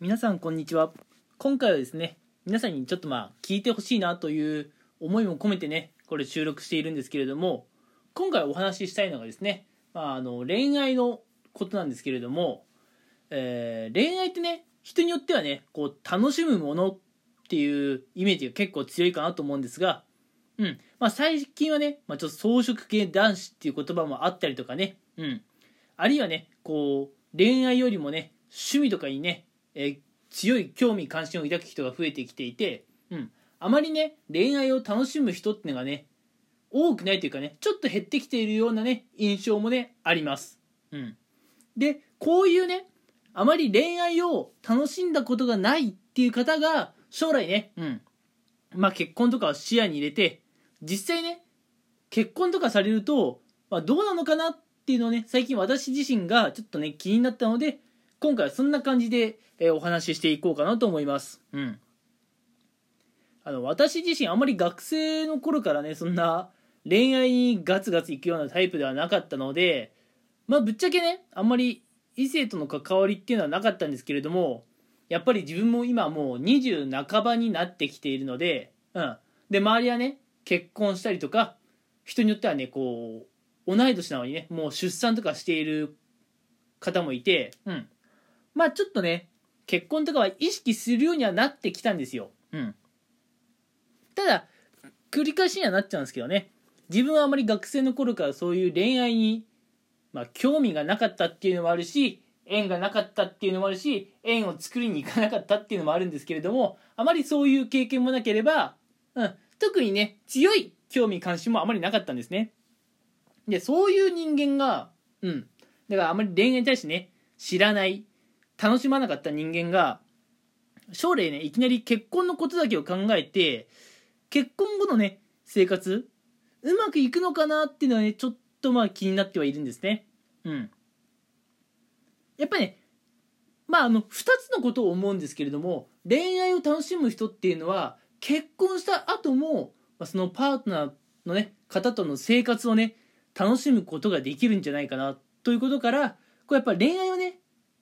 皆さんこんにちは。今回はですね皆さんにちょっとまあ聞いてほしいなという思いも込めてねこれ収録しているんですけれども今回お話ししたいのがですね、まあ、あの恋愛のことなんですけれども、えー、恋愛ってね人によってはねこう楽しむものっていうイメージが結構強いかなと思うんですが、うん。まあ、最近はね、まあ、ちょっと装飾系男子っていう言葉もあったりとかね、うん、あるいはねこう恋愛よりもね趣味とかにねえ、強い興味関心を抱く人が増えてきていて、うん、あまりね恋愛を楽しむ人ってのがね多くないというかねちょっと減ってきているようなね印象もねあります、うん、でこういうねあまり恋愛を楽しんだことがないっていう方が将来ね、うん。まあ、結婚とかを視野に入れて実際ね結婚とかされると、まあ、どうなのかなっていうのをね最近私自身がちょっとね気になったので今回はそんな感じで、えー、お話ししていこうかなと思います。うん。あの、私自身あんまり学生の頃からね、そんな恋愛にガツガツいくようなタイプではなかったので、まあぶっちゃけね、あんまり異性との関わりっていうのはなかったんですけれども、やっぱり自分も今もう20半ばになってきているので、うん。で、周りはね、結婚したりとか、人によってはね、こう、同い年なのにね、もう出産とかしている方もいて、うん。まあちょっとね、結婚とかは意識するようにはなってきたんですよ。うん。ただ、繰り返しにはなっちゃうんですけどね。自分はあまり学生の頃からそういう恋愛に、まあ、興味がなかったっていうのもあるし、縁がなかったっていうのもあるし、縁を作りに行かなかったっていうのもあるんですけれども、あまりそういう経験もなければ、うん、特にね、強い興味関心もあまりなかったんですね。で、そういう人間が、うん。だからあまり恋愛に対してね、知らない、楽しまなかった人間が将来ねいきなり結婚のことだけを考えて結婚後のね生活うまくいくのかなっていうのはねちょっとまあ気になってはいるんですね。うん。やっぱりねまああの2つのことを思うんですけれども恋愛を楽しむ人っていうのは結婚した後もそのパートナーのね方との生活をね楽しむことができるんじゃないかなということからこれやっぱ恋愛をね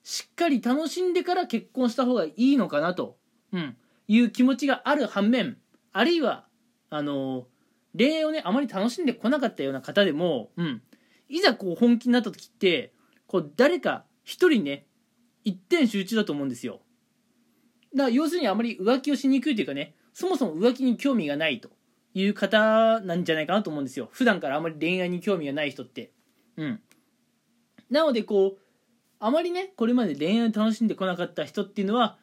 しっかり楽しんでから結婚した方がいいのかなと、うん、いう気持ちがある反面あるいはあの恋愛をねあまり楽しんでこなかったような方でも、うん、いざこう本気になった時ってこう誰か一人ね一点集中だと思うんですよ。だから要するにあまり浮気をしにくいというかねそもそも浮気に興味がないという方なんじゃないかなと思うんですよ。普段からあまり恋愛に興味がない人って。うん。なのでこうあまりねこれまで恋愛を楽しんでこなかった人っていうのは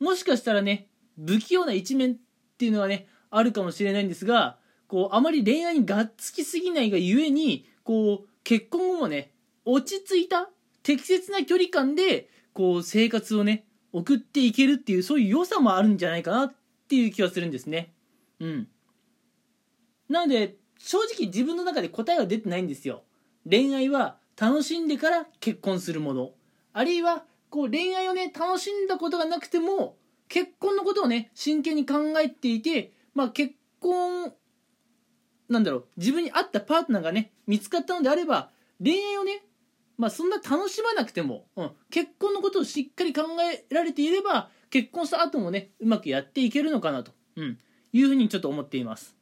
もしかしたらね不器用な一面っていうのはねあるかもしれないんですがこうあまり恋愛にがっつきすぎないがゆえにこう結婚後もね落ち着いた適切な距離感でこう生活をね送っていけるっていうそういう良さもあるんじゃないかなっていう気はするんですね。うん。なので正直自分の中で答えは出てないんですよ。恋愛は楽しんでから結婚するもの。あるいはこう恋愛をね楽しんだことがなくても結婚のことをね真剣に考えていて、まあ、結婚なんだろう自分に合ったパートナーがね見つかったのであれば恋愛をねまあそんな楽しまなくても、うん、結婚のことをしっかり考えられていれば結婚した後もねうまくやっていけるのかなと、うん、いうふうにちょっと思っています。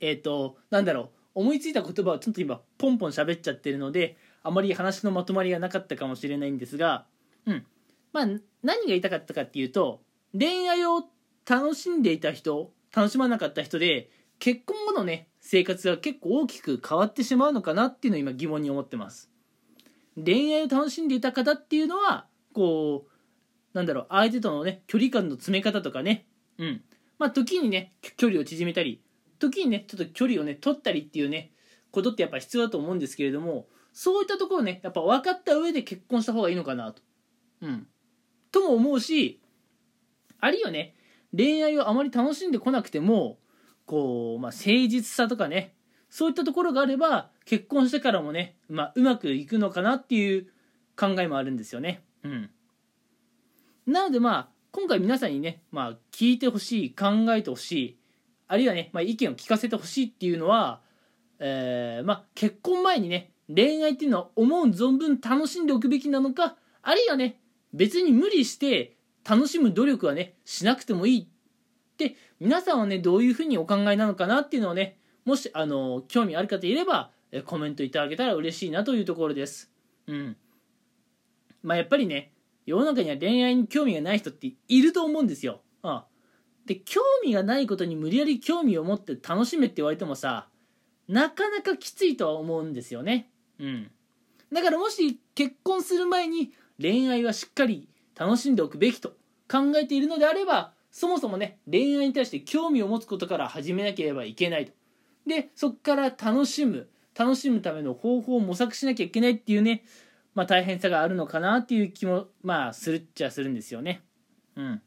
えっ、ー、となんだろう思いついた言葉をちょっと今ポンポン喋っちゃってるのであまり話のまとまりがなかったかもしれないんですが、うん。まあ、何が言いたかったかっていうと、恋愛を楽しんでいた人、楽しまなかった人で、結婚後のね、生活が結構大きく変わってしまうのかなっていうのを今疑問に思ってます。恋愛を楽しんでいた方っていうのは、こう、なんだろう、相手とのね、距離感の詰め方とかね、うん。まあ、時にね、距離を縮めたり、時にね、ちょっと距離をね、取ったりっていうね、ことってやっぱ必要だと思うんですけれども、そういったところねやっぱ分かった上で結婚した方がいいのかなと。うん。とも思うしあるいはね恋愛をあまり楽しんでこなくてもこう、まあ、誠実さとかねそういったところがあれば結婚してからもね、まあ、うまくいくのかなっていう考えもあるんですよね。うん。なのでまあ今回皆さんにね、まあ、聞いてほしい考えてほしいあるいはね、まあ、意見を聞かせてほしいっていうのは、えー、まあ、結婚前にね恋愛っていうのは思う存分楽しんでおくべきなのかあるいはね別に無理して楽しむ努力はねしなくてもいいって皆さんはねどういうふうにお考えなのかなっていうのをねもしあの興味ある方いればコメントいただけたら嬉しいなというところです。うん。まあやっぱりね世の中には恋愛に興味がない人っていると思うんですよ、うん、で興味がないことに無理やり興味を持って楽しめって言われてもさなかなかきついとは思うんですよね。うん。だからもし結婚する前に恋愛はしっかり楽しんでおくべきと考えているのであればそもそもね恋愛に対して興味を持つことから始めなければいけないと。でそこから楽しむ楽しむための方法を模索しなきゃいけないっていうねまあ大変さがあるのかなっていう気もまあするっちゃするんですよね。うん。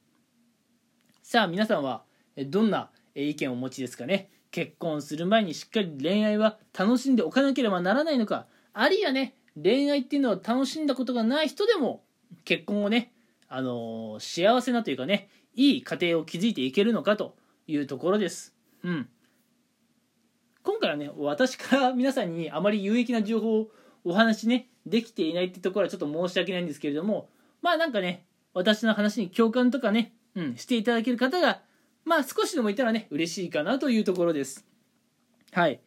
さあ皆さんはどんな意見をお持ちですかね。結婚する前にしっかり恋愛は楽しんでおかなければならないのかあるいはね恋愛っていうのを楽しんだことがない人でも結婚をね、あのー、幸せなというかねいい家庭を築いていけるのかというところです。うん。今回はね私から皆さんにあまり有益な情報をお話ねできていないってところはちょっと申し訳ないんですけれどもまあなんかね私の話に共感とかね、うん、していただける方がまあ少しでもいたらね嬉しいかなというところです。はい。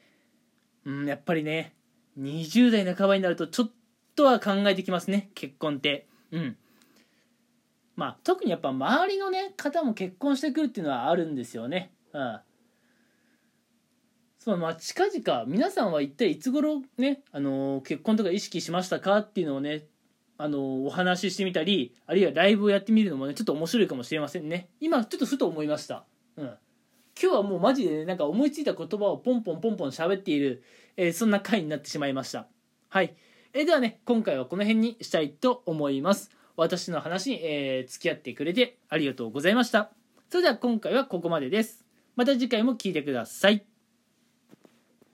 うん、やっぱりね20代半ばになるとちょっとは考えてきますね結婚って。うん。まあ特にやっぱ周りのね方も結婚してくるっていうのはあるんですよね。うん。そうまあ近々皆さんは一体いつ頃ね、あのー、結婚とか意識しましたかっていうのをねあのー、お話ししてみたりあるいはライブをやってみるのもねちょっと面白いかもしれませんね。今ちょっとふと思いました。うん。今日はもうマジで、ね、なんか思いついた言葉をポンポンポンポン喋っている、えー、そんな回になってしまいました。はい。えー、ではね、今回はこの辺にしたいと思います。私の話に、えー、付き合ってくれてありがとうございました。それでは今回はここまでです。また次回も聴いてください。